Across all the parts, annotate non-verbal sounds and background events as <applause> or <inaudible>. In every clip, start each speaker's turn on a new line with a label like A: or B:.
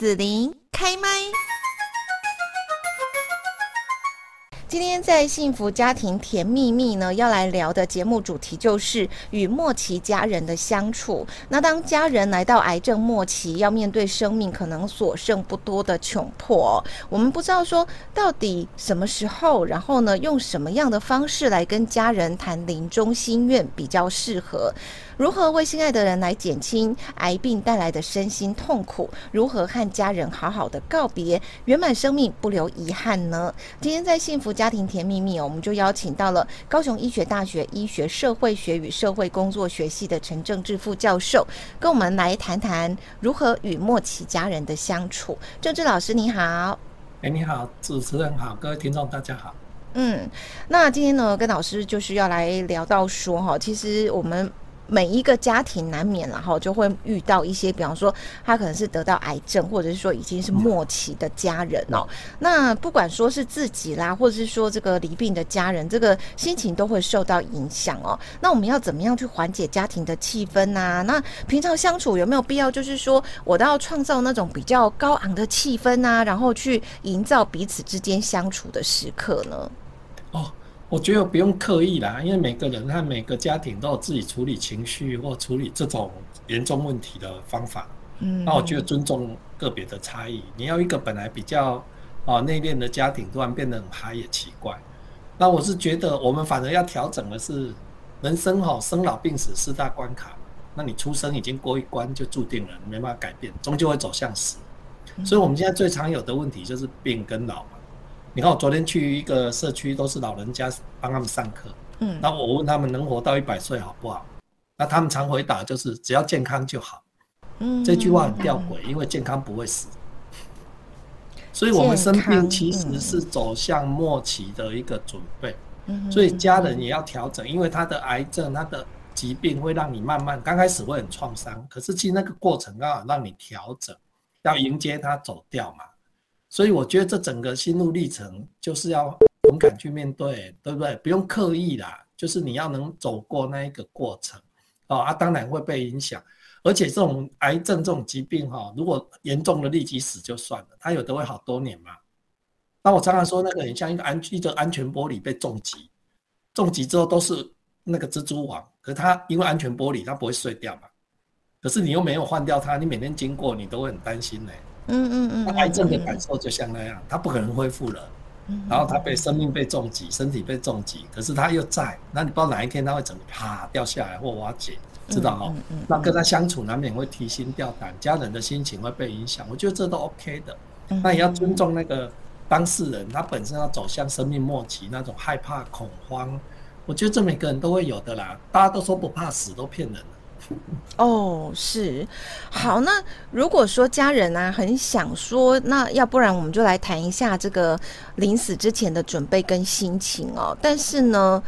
A: 子琳开麦。今天在幸福家庭甜蜜蜜呢，要来聊的节目主题就是与末期家人的相处。那当家人来到癌症末期，要面对生命可能所剩不多的窘迫，我们不知道说到底什么时候，然后呢，用什么样的方式来跟家人谈临终心愿比较适合。如何为心爱的人来减轻癌病带来的身心痛苦？如何和家人好好的告别，圆满生命，不留遗憾呢？今天在幸福家庭甜蜜蜜，我们就邀请到了高雄医学大学医学社会学与社会工作学系的陈正志副教授，跟我们来谈谈如何与末期家人的相处。政志老师你好，
B: 哎，你好，主持人好，各位听众大家好。
A: 嗯，那今天呢，跟老师就是要来聊到说哈，其实我们。每一个家庭难免，然后就会遇到一些，比方说他可能是得到癌症，或者是说已经是末期的家人哦。那不管说是自己啦，或者是说这个离病的家人，这个心情都会受到影响哦。那我们要怎么样去缓解家庭的气氛啊？那平常相处有没有必要，就是说我都要创造那种比较高昂的气氛啊，然后去营造彼此之间相处的时刻呢？
B: 哦。我觉得不用刻意啦，因为每个人和每个家庭都有自己处理情绪或处理这种严重问题的方法。嗯，那我觉得尊重个别的差异。你要一个本来比较啊内敛的家庭突然变得很嗨也奇怪。那我是觉得我们反而要调整的是，人生哈生老病死四大关卡。那你出生已经过一关就注定了，你没办法改变，终究会走向死。所以我们现在最常有的问题就是病跟老嘛。你看，我昨天去一个社区，都是老人家帮他们上课。嗯，那我问他们能活到一百岁好不好？那他们常回答就是只要健康就好。嗯，这句话很吊诡，因为健康不会死。所以我们生病其实是走向末期的一个准备。嗯，所以家人也要调整，因为他的癌症、他的疾病会让你慢慢刚开始会很创伤，可是其实那个过程刚好让你调整，要迎接他走掉嘛。所以我觉得这整个心路历程就是要勇敢去面对，对不对？不用刻意啦，就是你要能走过那一个过程，哦啊，当然会被影响。而且这种癌症这种疾病哈，如果严重的立即死就算了，它有的会好多年嘛。那我常常说，那个很像一个安一个安全玻璃被重击，重击之后都是那个蜘蛛网，可是它因为安全玻璃它不会碎掉嘛，可是你又没有换掉它，你每天经过你都会很担心呢。嗯嗯嗯，癌症的感受就像那样，他不可能恢复了，然后他被生命被重击，身体被重击，可是他又在，那你不知道哪一天他会怎么啪掉下来或瓦解，知道哦？那跟他相处难免会提心吊胆，家人的心情会被影响，我觉得这都 OK 的。那也要尊重那个当事人，他本身要走向生命末期那种害怕恐慌，我觉得这每个人都会有的啦。大家都说不怕死，都骗人了。
A: 哦，是，好，那如果说家人、啊、很想说，那要不然我们就来谈一下这个临死之前的准备跟心情哦。但是呢，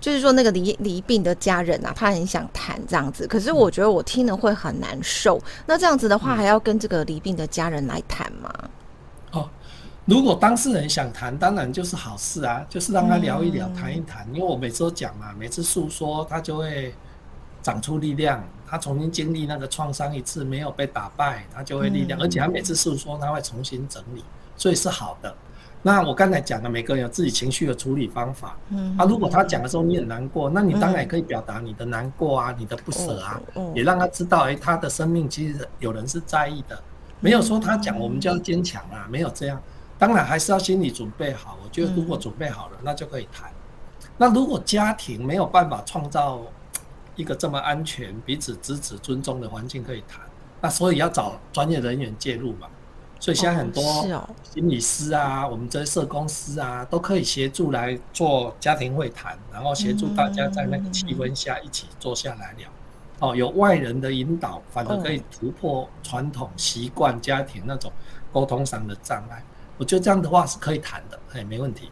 A: 就是说那个离离病的家人啊，他很想谈这样子，可是我觉得我听了会很难受。那这样子的话，还要跟这个离病的家人来谈吗？
B: 哦，如果当事人想谈，当然就是好事啊，就是让他聊一聊，谈、嗯、一谈。因为我每次都讲嘛，每次诉说他就会。长出力量，他重新经历那个创伤一次，没有被打败，他就会力量。嗯、而且他每次诉说，他会重新整理，所以是好的。那我刚才讲的，每个人有自己情绪的处理方法。嗯，啊，如果他讲的时候你很难过，那你当然也可以表达你的难过啊，嗯、你的不舍啊，嗯、也让他知道，哎、欸，他的生命其实有人是在意的，没有说他讲我们就要坚强啊，没有这样。当然还是要心理准备好。我觉得如果准备好了，那就可以谈。那如果家庭没有办法创造。一个这么安全、彼此支持、尊重的环境可以谈，那所以要找专业人员介入嘛。所以现在很多心理师啊，我们这些社工师啊，都可以协助来做家庭会谈，然后协助大家在那个气氛下一起坐下来聊。哦，有外人的引导，反而可以突破传统习惯家庭那种沟通上的障碍。我觉得这样的话是可以谈的，哎，没问题。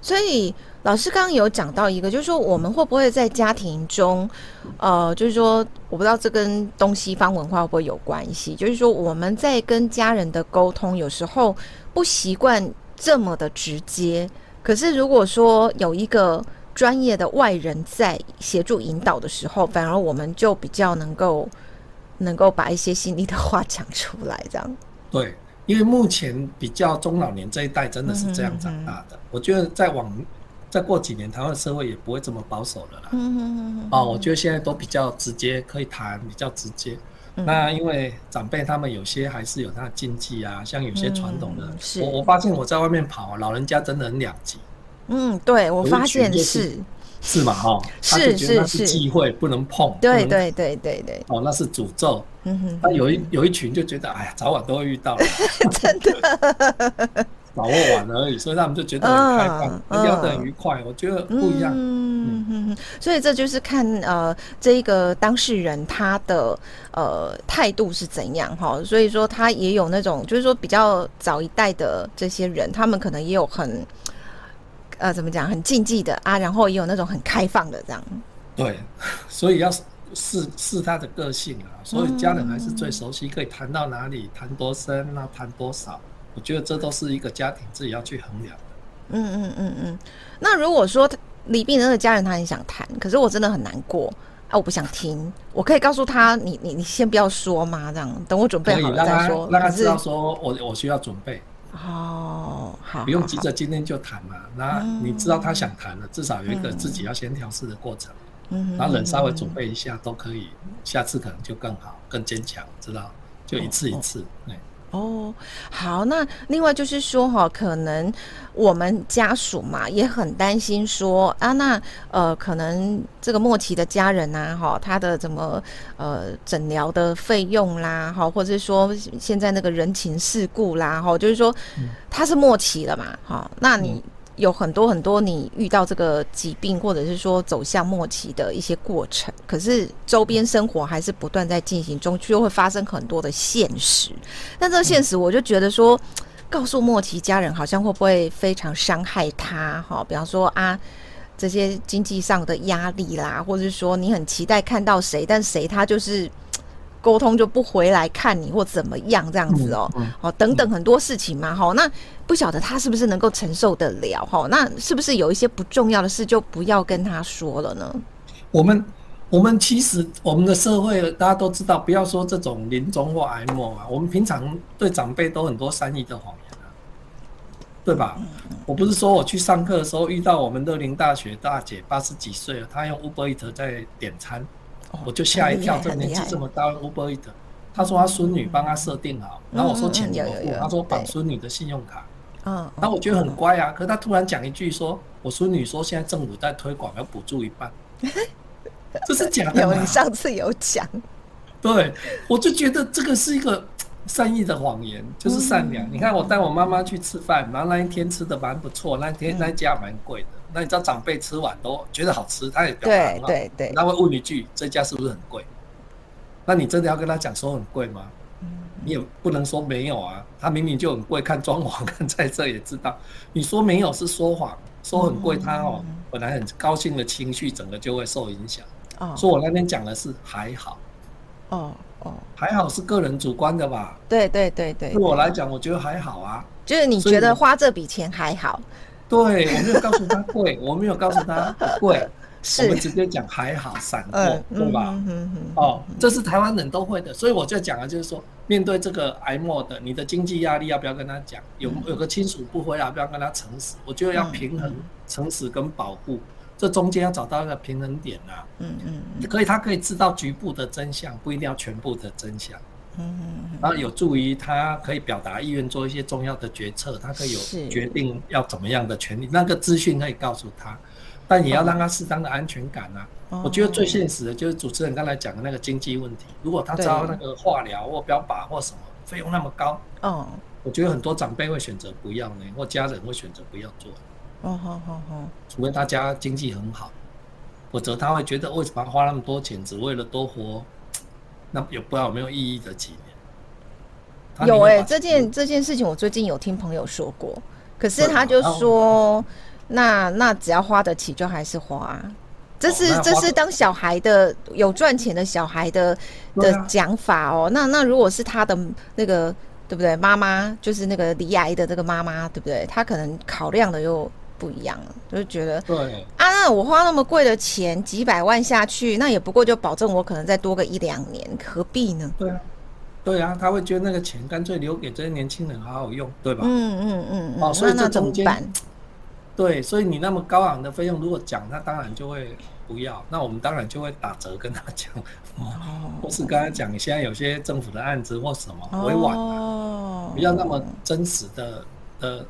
A: 所以老师刚刚有讲到一个，就是说我们会不会在家庭中，呃，就是说我不知道这跟东西方文化会不会有关系？就是说我们在跟家人的沟通，有时候不习惯这么的直接。可是如果说有一个专业的外人在协助引导的时候，反而我们就比较能够能够把一些心里的话讲出来，这样。
B: 对，因为目前比较中老年这一代真的是这样长大的。我觉得在往再过几年，台湾社会也不会这么保守了啦。嗯哼哼哼哦，我觉得现在都比较直接，可以谈比较直接。嗯、那因为长辈他们有些还是有他的禁忌啊，像有些传统的，嗯、我我发现我在外面跑，老人家真的很两极。
A: 嗯，对，我发现是。
B: 是嘛？哈，是是是忌讳不能碰，
A: 对对对对对。
B: 哦，那是诅咒。嗯哼。那有一有一群就觉得，哎呀，早晚都会遇到。<laughs>
A: 真的。
B: 把握晚而已，所以他们就觉得很开放，聊得很愉快。我觉得不一样。嗯
A: 嗯。所以这就是看呃这一个当事人他的呃态度是怎样哈。所以说他也有那种就是说比较早一代的这些人，他们可能也有很。呃，怎么讲？很禁忌的啊，然后也有那种很开放的这样。
B: 对，<laughs> 所以要试试他的个性啊。所以家人还是最熟悉，可以谈到哪里，谈多深，那谈多少。我觉得这都是一个家庭自己要去衡量的。
A: 嗯嗯嗯嗯。那如果说李病人的家人他很想谈，可是我真的很难过啊，我不想听。我可以告诉他，你你你先不要说嘛，这样等我准备好了再说。
B: 让他知道说我我需要准备。
A: 哦，好，
B: 不用急着今天就谈嘛。那你知道他想谈了，至少有一个自己要先调试的过程。嗯，然后人稍微准备一下都可以，下次可能就更好、更坚强，知道？就一次一次，对。
A: 哦，好，那另外就是说哈，可能我们家属嘛也很担心说啊，那呃，可能这个莫奇的家人呐，哈，他的怎么呃诊疗的费用啦，哈，或者是说现在那个人情世故啦，哈，就是说他是末期了嘛，哈，那你。有很多很多你遇到这个疾病，或者是说走向末期的一些过程，可是周边生活还是不断在进行中，就会发生很多的现实。那这个现实，我就觉得说，告诉末期家人好像会不会非常伤害他？哈，比方说啊，这些经济上的压力啦，或者是说你很期待看到谁，但谁他就是。沟通就不回来看你或怎么样这样子哦，哦等等很多事情嘛，哈，那不晓得他是不是能够承受得了，哈，那是不是有一些不重要的事就不要跟他说了呢？
B: 我们我们其实我们的社会大家都知道，不要说这种临终或癌末啊，我们平常对长辈都很多善意的谎言啊，对吧？我不是说我去上课的时候遇到我们乐龄大学大姐八十几岁了，她用 Uber Eats 在点餐。我就吓一跳，这年纪这么大，Uber Eats，他说他孙女帮他设定好，然后我说钱怎么付？他说绑孙女的信用卡。嗯，然后我觉得很乖啊，可是他突然讲一句说，我孙女说现在政府在推广要补助一半，<laughs> 这是假的。
A: 有，你上次有讲。
B: 对，我就觉得这个是一个善意的谎言，就是善良。你看我带我妈妈去吃饭，然后那一天吃的蛮不错，那一天那一家蛮贵的。那你知道长辈吃完都觉得好吃，他也对对对，他会问一句：“这家是不是很贵？”那你真的要跟他讲说很贵吗？嗯，你也不能说没有啊，他明明就很贵，看装潢看在这也知道。你说没有是说谎，说很贵，他哦本来很高兴的情绪整个就会受影响。哦，说我那天讲的是还好。哦哦，还好是个人主观的吧？
A: 对对对对，
B: 对我来讲我觉得还好啊，
A: 就是你觉得花这笔钱还好。
B: 对，我没有告诉他贵，我没有告诉他贵，<laughs> 是我们直接讲还好闪过，嗯、对吧？哦，这是台湾人都会的，所以我就讲了，就是说，面对这个癌末的，你的经济压力要不要跟他讲？有有个亲属不回来，要不要跟他诚实？我觉得要平衡诚实跟保护，这中间要找到一个平衡点啊。嗯嗯，可以，他可以知道局部的真相，不一定要全部的真相。嗯嗯，然后有助于他可以表达意愿，做一些重要的决策，他可以有决定要怎么样的权利。那个资讯可以告诉他，但也要让他适当的安全感啊。我觉得最现实的就是主持人刚才讲的那个经济问题。如果他招那个化疗或标靶或什么费用那么高，哦，我觉得很多长辈会选择不要呢，或家人会选择不要做。哦，好好好，除非他家经济很好，否则他会觉得为什么要花那么多钱，只为了多活。那也不知道有没有意义的几年。
A: 有哎、欸，这件这件事情我最近有听朋友说过，可是他就说，那那只要花得起就还是花，这是这是当小孩的有赚钱的小孩的的讲法哦。那那如果是他的那个对不对？妈妈就是那个离癌的这个妈妈对不对？他可能考量的又。不一样了，就是觉得对啊，那我花那么贵的钱，几百万下去，那也不过就保证我可能再多个一两年，何必呢？
B: 对啊，对啊，他会觉得那个钱干脆留给这些年轻人好好用，对吧？
A: 嗯嗯嗯
B: 哦，所以这中间，
A: 那那怎么办？
B: 对，所以你那么高昂的费用，如果讲，他当然就会不要。那我们当然就会打折跟他讲，哦，或是跟他讲，现在有些政府的案子或什么委婉，哦，不要那么真实的的。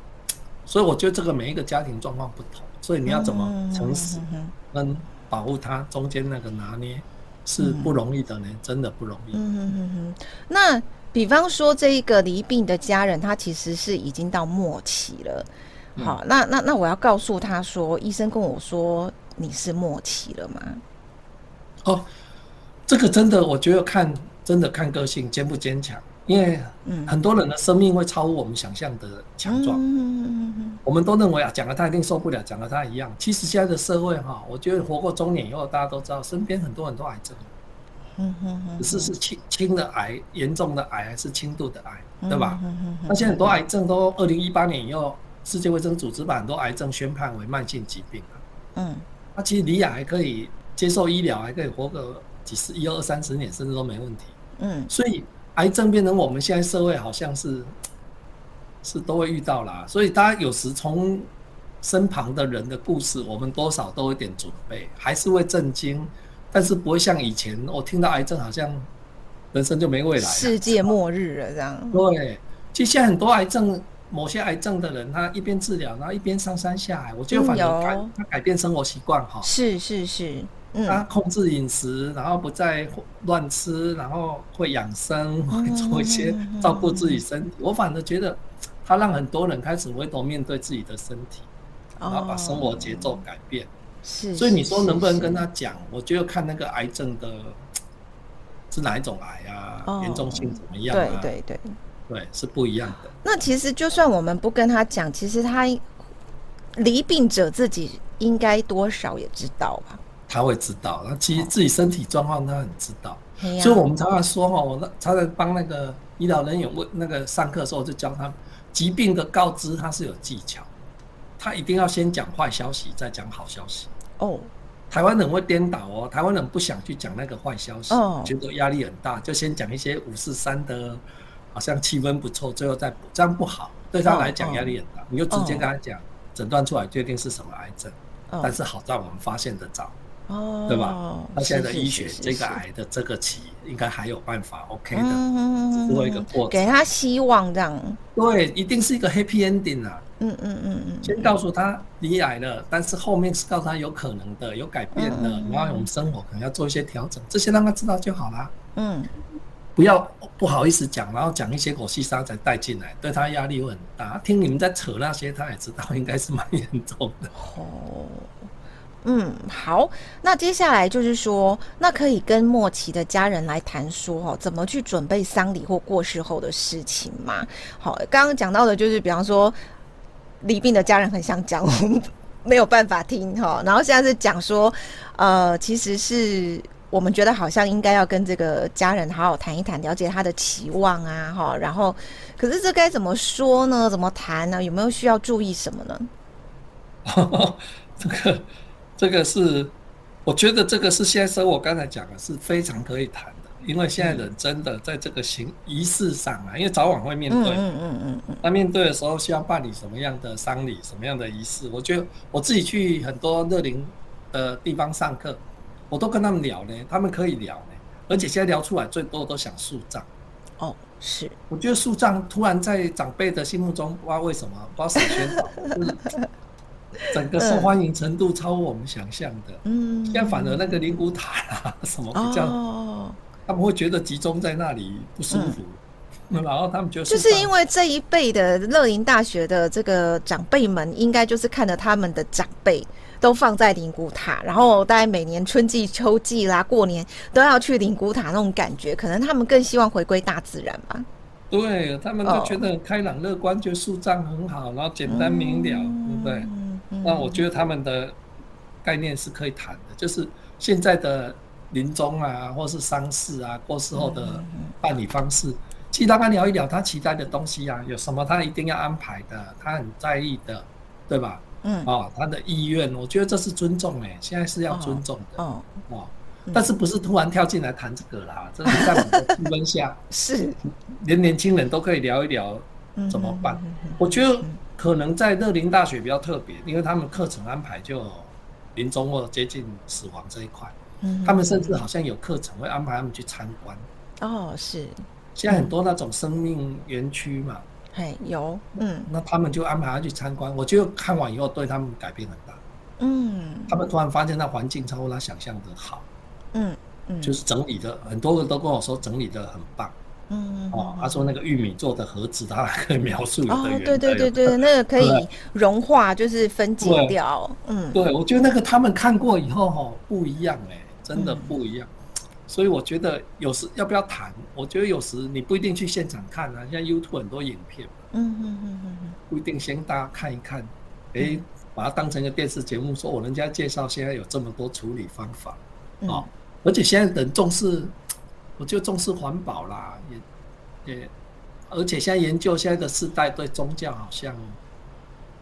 B: 所以我觉得这个每一个家庭状况不同，所以你要怎么诚实跟保护他中间那个拿捏是不容易的呢，真的不容易。
A: 嗯嗯嗯嗯。那比方说这一个离病的家人，他其实是已经到末期了。好，那那那我要告诉他说，医生跟我说你是末期了吗？
B: 哦，这个真的，我觉得看真的看个性坚不坚强，因为很多人的生命会超乎我们想象的强壮。嗯，我们都认为啊，讲了他一定受不了，讲了他一样。其实现在的社会哈，我觉得活过中年以后，大家都知道，身边很多很多癌症。嗯哼哼，只是是轻轻的癌、严重的癌还是轻度的癌，对吧？那现在很多癌症都二零一八年以后。世界卫生组织把很多癌症宣判为慢性疾病啊。嗯，那其实李雅还可以接受医疗，还可以活个几十、一二三十年，甚至都没问题。嗯，所以癌症变成我们现在社会好像是是都会遇到啦。所以大家有时从身旁的人的故事，我们多少都有点准备，还是会震惊，但是不会像以前我听到癌症好像人生就没未来，
A: 世界末日了这样。
B: 对，其实现在很多癌症。某些癌症的人，他一边治疗，然后一边上山下海。我觉得反而改他改变生活习惯哈。
A: 是是是，
B: 他控制饮食，然后不再乱吃，然后会养生，会做一些照顾自己身体。我反而觉得他让很多人开始回头面对自己的身体，然后把生活节奏改变。是，所以你说能不能跟他讲？我觉得看那个癌症的是哪一种癌啊，严重性怎么样啊？
A: 对对对。
B: 对，是不一样的。
A: 那其实就算我们不跟他讲，其实他离病者自己应该多少也知道吧？
B: 他会知道，他其实自己身体状况他很知道。哦、所以我们常常说哈，我常常帮那个医疗人员问那个上课的时候，就教他疾病的告知他是有技巧，他一定要先讲坏消息，再讲好消息。哦，台湾人会颠倒哦，台湾人不想去讲那个坏消息，哦、觉得压力很大，就先讲一些五四三的。好像气氛不错，最后再补，这样不好，对他来讲压力很大。Oh, oh. 你就直接跟他讲，诊断出来确定是什么癌症，oh. 但是好在我们发现的早，oh. 对吧？那现在的医学，这个癌的这个期应该还有办法，OK 的，只是一个过程，
A: 给他希望这样。
B: 对，一定是一个 happy ending 啊。嗯嗯嗯嗯。先告诉他你癌了，但是后面是告诉他有可能的，有改变的，然后我们生活可能要做一些调整，这些让他知道就好啦。嗯。不要不好意思讲，然后讲一些狗细沙才带进来，对他压力会很大。听你们在扯那些，他也知道应该是蛮严重的。
A: 哦，嗯，好，那接下来就是说，那可以跟莫奇的家人来谈说，哦，怎么去准备丧礼或过世后的事情嘛？好，刚刚讲到的就是，比方说，李病的家人很想讲，我们没有办法听哈。然后现在是讲说，呃，其实是。我们觉得好像应该要跟这个家人好好谈一谈，了解他的期望啊，哈，然后，可是这该怎么说呢？怎么谈呢？有没有需要注意什么呢？<laughs> <laughs> <laughs>
B: 这个，这个是，我觉得这个是现在生我刚才讲的是非常可以谈的，因为现在人真的在这个行仪式上啊，因为早晚会面对，嗯嗯嗯那面对的时候需要办理什么样的丧礼，什么样的仪式？我觉得我自己去很多乐龄的地方上课。我都跟他们聊呢，他们可以聊呢，而且现在聊出来最多的都想树葬。
A: 哦，是。我
B: 觉得树葬突然在长辈的心目中，不知道为什么，不知道谁宣导，整个受欢迎程度超乎我们想象的。嗯。现在反而那个灵骨塔啊什么比较，哦，他们会觉得集中在那里不舒服，嗯、然后他们觉得
A: 就是因为这一辈的乐林大学的这个长辈们，应该就是看着他们的长辈。都放在灵骨塔，然后大概每年春季、秋季啦，过年都要去灵骨塔那种感觉，可能他们更希望回归大自然吧。
B: 对，他们就觉得很开朗乐观，觉得树葬很好，然后简单明了，嗯、对不对？嗯、那我觉得他们的概念是可以谈的，就是现在的临终啊，或是丧事啊，过世后的办理方式，其实大家聊一聊他期待的东西啊，有什么他一定要安排的，他很在意的，对吧？嗯，哦，他的意愿，我觉得这是尊重哎，现在是要尊重的，哦，哦，但是不是突然跳进来谈这个啦？<laughs> 这是在我们的气氛下，
A: 是。
B: 连年轻人都可以聊一聊怎么办？我觉得可能在乐林大学比较特别，因为他们课程安排就临终或接近死亡这一块，嗯他们甚至好像有课程会安排他们去参观。
A: 哦，是。
B: 现在很多那种生命园区嘛，
A: 嘿，有，嗯，
B: 那他们就安排他去参观。我就看完以后对他们改变很大。嗯，他们突然发现那环境超过他想象的好。嗯嗯，就是整理的，很多人都跟我说整理的很棒。嗯哦，他说那个玉米做的盒子，他还可以描述有的原。
A: 对对对对，那个可以融化，就是分解掉。嗯，
B: 对，我觉得那个他们看过以后哈不一样哎，真的不一样。所以我觉得有时要不要谈？我觉得有时你不一定去现场看啊，像 YouTube 很多影片。嗯嗯嗯嗯不一定先大家看一看，哎，把它当成一个电视节目，说我人家介绍现在有这么多处理方法啊。而且现在人重视，我就重视环保啦，也也，而且现在研究现在的世代对宗教好像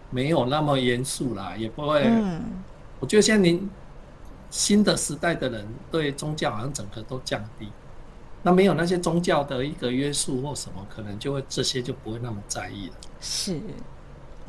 B: 没有那么严肃啦，也不会。嗯，我觉得现在您新的时代的人对宗教好像整个都降低，那没有那些宗教的一个约束或什么，可能就会这些就不会那么在意了。
A: 是。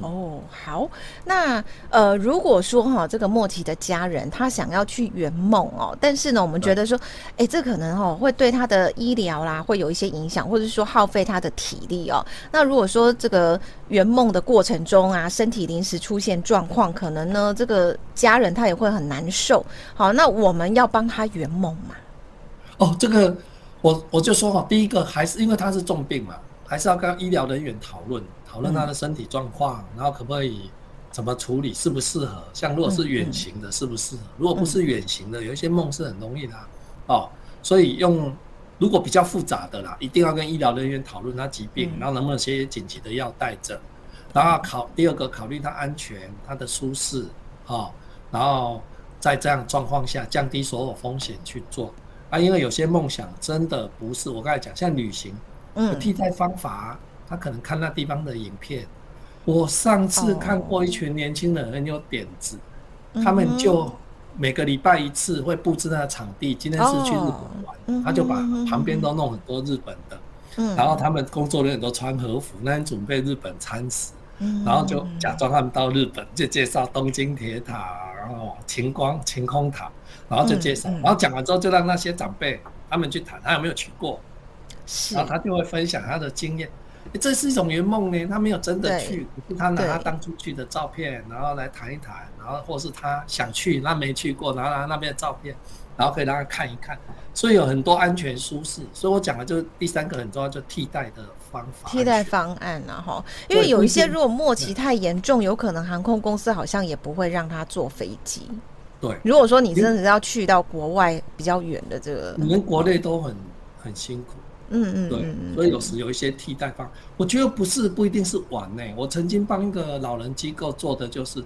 A: 哦，好，那呃，如果说哈，这个莫提的家人他想要去圆梦哦，但是呢，我们觉得说，哎，这可能哦会对他的医疗啦会有一些影响，或者说耗费他的体力哦。那如果说这个圆梦的过程中啊，身体临时出现状况，可能呢这个家人他也会很难受。好，那我们要帮他圆梦嘛？
B: 哦，这个我我就说哈，第一个还是因为他是重病嘛，还是要跟医疗人员讨论。讨论他的身体状况，然后可不可以怎么处理，适不适合？像如果是远行的，适不适合？如果不是远行的，有一些梦是很容易的哦。所以用如果比较复杂的啦，一定要跟医疗人员讨论他疾病，然后能不能些紧急的药带着。然后考第二个考虑他安全、他的舒适啊，然后在这样状况下降低所有风险去做啊。因为有些梦想真的不是我刚才讲，像旅行，嗯替代方法。他可能看那地方的影片。我上次看过一群年轻人很有点子，他们就每个礼拜一次会布置那个场地。今天是去日本玩，他就把旁边都弄很多日本的，然后他们工作人员都穿和服，那天准备日本餐食，然后就假装他们到日本，就介绍东京铁塔，然后晴光晴空塔，然后就介绍，然后讲完之后就让那些长辈他们去谈，他有没有去过，然后他就会分享他的经验。这是一种圆梦呢，他没有真的去，可是他拿他当初去的照片，然后来谈一谈，然后或是他想去，他没去过，拿拿那边的照片，然后可以让他看一看，所以有很多安全舒适。所以我讲的就是第三个很重要，就替代的方法。
A: 替代方案啊，哈，因为有一些如果末期太严重，有可能航空公司好像也不会让他坐飞机。
B: 对，
A: 如果说你真的是要去到国外比较远的这个，
B: 你们国内都很很辛苦。嗯嗯，对，所以有时有一些替代方，我觉得不是不一定是玩呢。我曾经帮一个老人机构做的就是，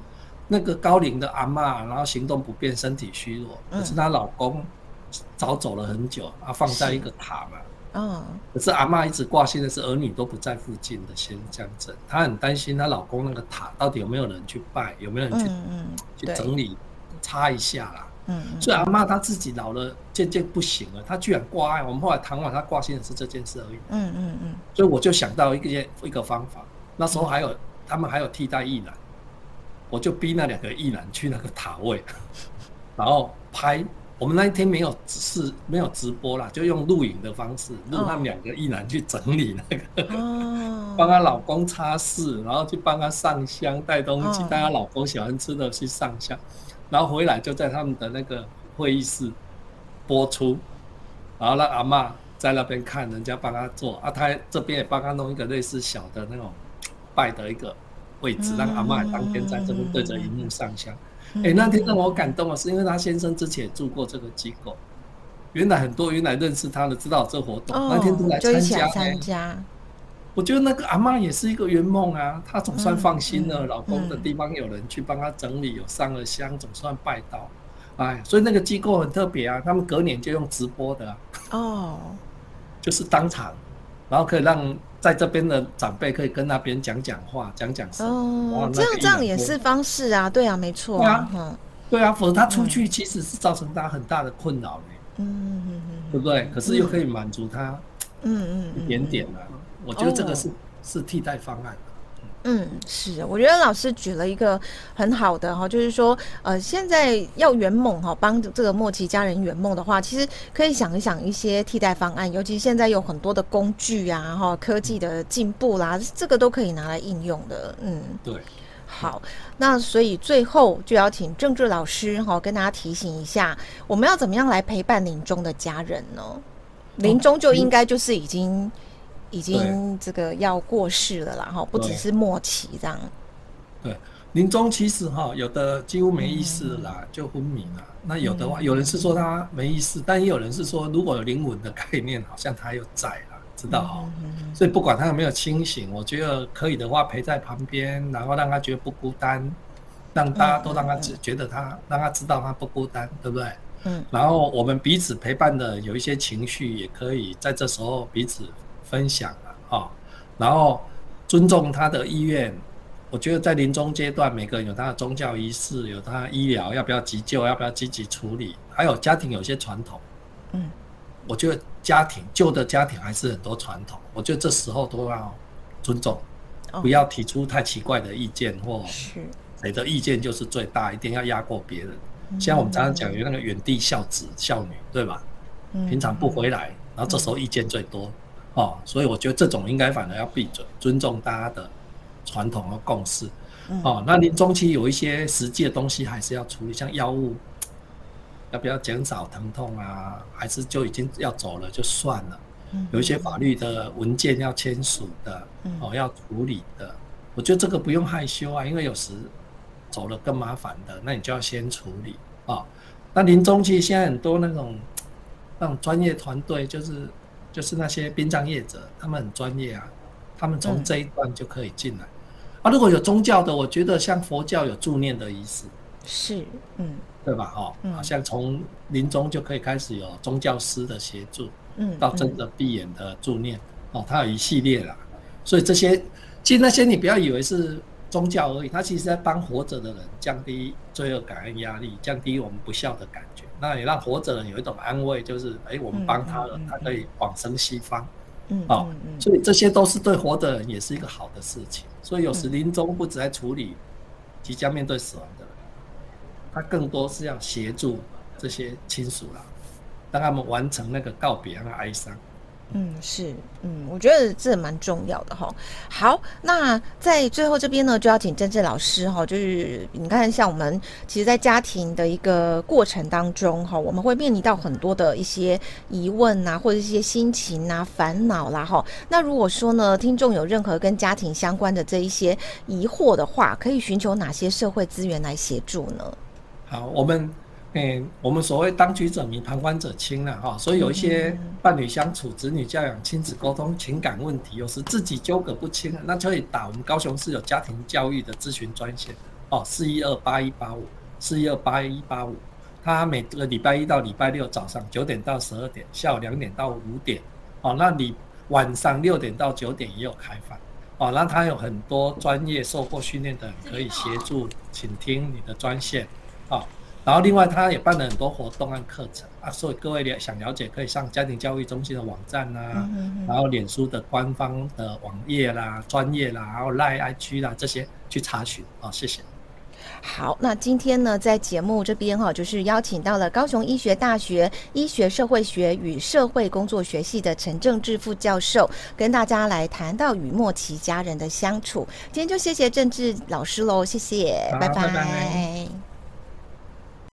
B: 那个高龄的阿嬷，然后行动不便，身体虚弱，可是她老公早走了很久，啊，放在一个塔嘛，嗯，可是阿嬷一直挂心的是儿女都不在附近的先这样子，她很担心她老公那个塔到底有没有人去拜，有没有人去去整理擦一下啦。嗯，所以阿妈她自己老了，渐渐不行了，她居然挂碍。我们后来谈完，她挂心的是这件事而已。嗯嗯嗯。所以我就想到一个一个方法，那时候还有他们还有替代役男，我就逼那两个役男去那个塔位，<laughs> 然后拍。我们那一天没有是没有直播啦，就用录影的方式录他们两个役男去整理那个，<laughs> 帮她老公擦拭，然后去帮他上香带东西，带她老公喜欢吃的去上香。然后回来就在他们的那个会议室播出，然后让阿嬷在那边看人家帮他做。啊，他这边也帮他弄一个类似小的那种拜的一个位置，让阿嬷当天在这边对着荧幕上香。哎，那天让我感动的是，因为他先生之前也住过这个机构，原来很多原来认识他的知道这活动，那天都来参加。我觉得那个阿妈也是一个圆梦啊，她总算放心了，老公的地方有人去帮她整理，有上了香，总算拜到。哎，所以那个机构很特别啊，他们隔年就用直播的哦，就是当场，然后可以让在这边的长辈可以跟那边讲讲话，讲讲什么。哦，
A: 这样这样也是方式啊，对啊，没错。
B: 啊，对啊，否则他出去其实是造成他很大的困扰。嗯嗯嗯，对不对？可是又可以满足他，嗯嗯，一点点的，我觉得这个是是替代方案。
A: 嗯，是，我觉得老师举了一个很好的哈，就是说，呃，现在要圆梦哈，帮这个末期家人圆梦的话，其实可以想一想一些替代方案，尤其现在有很多的工具啊，哈，科技的进步啦，这个都可以拿来应用的。嗯，
B: 对。
A: 好，那所以最后就要请政治老师哈，跟大家提醒一下，我们要怎么样来陪伴临终的家人呢？临终就应该就是已经。已经这个要过世了啦，哈，不只是末期这样。
B: 对，临终其实哈，有的几乎没意识啦，嗯、就昏迷了。那有的话，嗯、有人是说他没意识，但也有人是说，如果有灵魂的概念，好像他又在了，知道哈。嗯、所以不管他有没有清醒，我觉得可以的话，陪在旁边，然后让他觉得不孤单，让大家都让他觉得他，嗯、让他知道他不孤单，对不对？嗯。然后我们彼此陪伴的有一些情绪，也可以在这时候彼此。分享了啊，然后尊重他的意愿。我觉得在临终阶段，每个人有他的宗教仪式，有他的医疗要不要急救，要不要积极处理，还有家庭有些传统。嗯，我觉得家庭旧的家庭还是很多传统。我觉得这时候都要尊重，不要提出太奇怪的意见，或谁的意见就是最大，一定要压过别人。像我们常常讲有那个远地孝子孝女，对吧？平常不回来，然后这时候意见最多。哦，所以我觉得这种应该反而要闭嘴，尊重大家的传统和共识。哦，那临终期有一些实际的东西还是要处理，像药物要不要减少疼痛啊？还是就已经要走了就算了？有一些法律的文件要签署的，哦，要处理的。我觉得这个不用害羞啊，因为有时走了更麻烦的，那你就要先处理啊。那临终期现在很多那种那种专业团队就是。就是那些殡葬业者，他们很专业啊，他们从这一段就可以进来。嗯、啊，如果有宗教的，我觉得像佛教有助念的仪式，
A: 是，嗯，
B: 对吧？哈、嗯，好像从临终就可以开始有宗教师的协助，嗯，到真的闭眼的助念，哦，它有一系列啦。所以这些，其实那些你不要以为是宗教而已，它其实在帮活着的人降低罪恶感和压力，降低我们不孝的感觉。那也让活着人有一种安慰，就是哎、欸，我们帮他了，他可以往生西方，嗯，哦，所以这些都是对活的人也是一个好的事情。所以有时临终不只在处理即将面对死亡的人，他更多是要协助这些亲属啦，让他们完成那个告别和哀伤。
A: 嗯，是，嗯，我觉得这蛮重要的哈。好，那在最后这边呢，就要请政治老师哈，就是你看，像我们其实，在家庭的一个过程当中哈，我们会面临到很多的一些疑问啊，或者一些心情啊、烦恼啦哈。那如果说呢，听众有任何跟家庭相关的这一些疑惑的话，可以寻求哪些社会资源来协助呢？
B: 好，我们。嗯，我们所谓当局者迷，旁观者清了哈，所以有一些伴侣相处、子女教养、亲子沟通、情感问题，有时自己纠葛不清，那就可以打我们高雄市有家庭教育的咨询专线哦，四一二八一八五，四一二八一八五，他每个礼拜一到礼拜六早上九点到十二点，下午两点到五点，哦，那你晚上六点到九点也有开放，哦，那他有很多专业受过训练的人可以协助倾听你的专线，哦。然后另外，他也办了很多活动和课程啊，所以各位了想了解，可以上家庭教育中心的网站啊，然后脸书的官方的网页啦、专业啦，然后 Line IG 啦这些去查询啊，谢谢。
A: 好，那今天呢，在节目这边哈，就是邀请到了高雄医学大学医学社会学与社会工作学系的陈正志副教授，跟大家来谈到与莫奇家人的相处。今天就谢谢政志老师喽，谢谢，拜拜。拜拜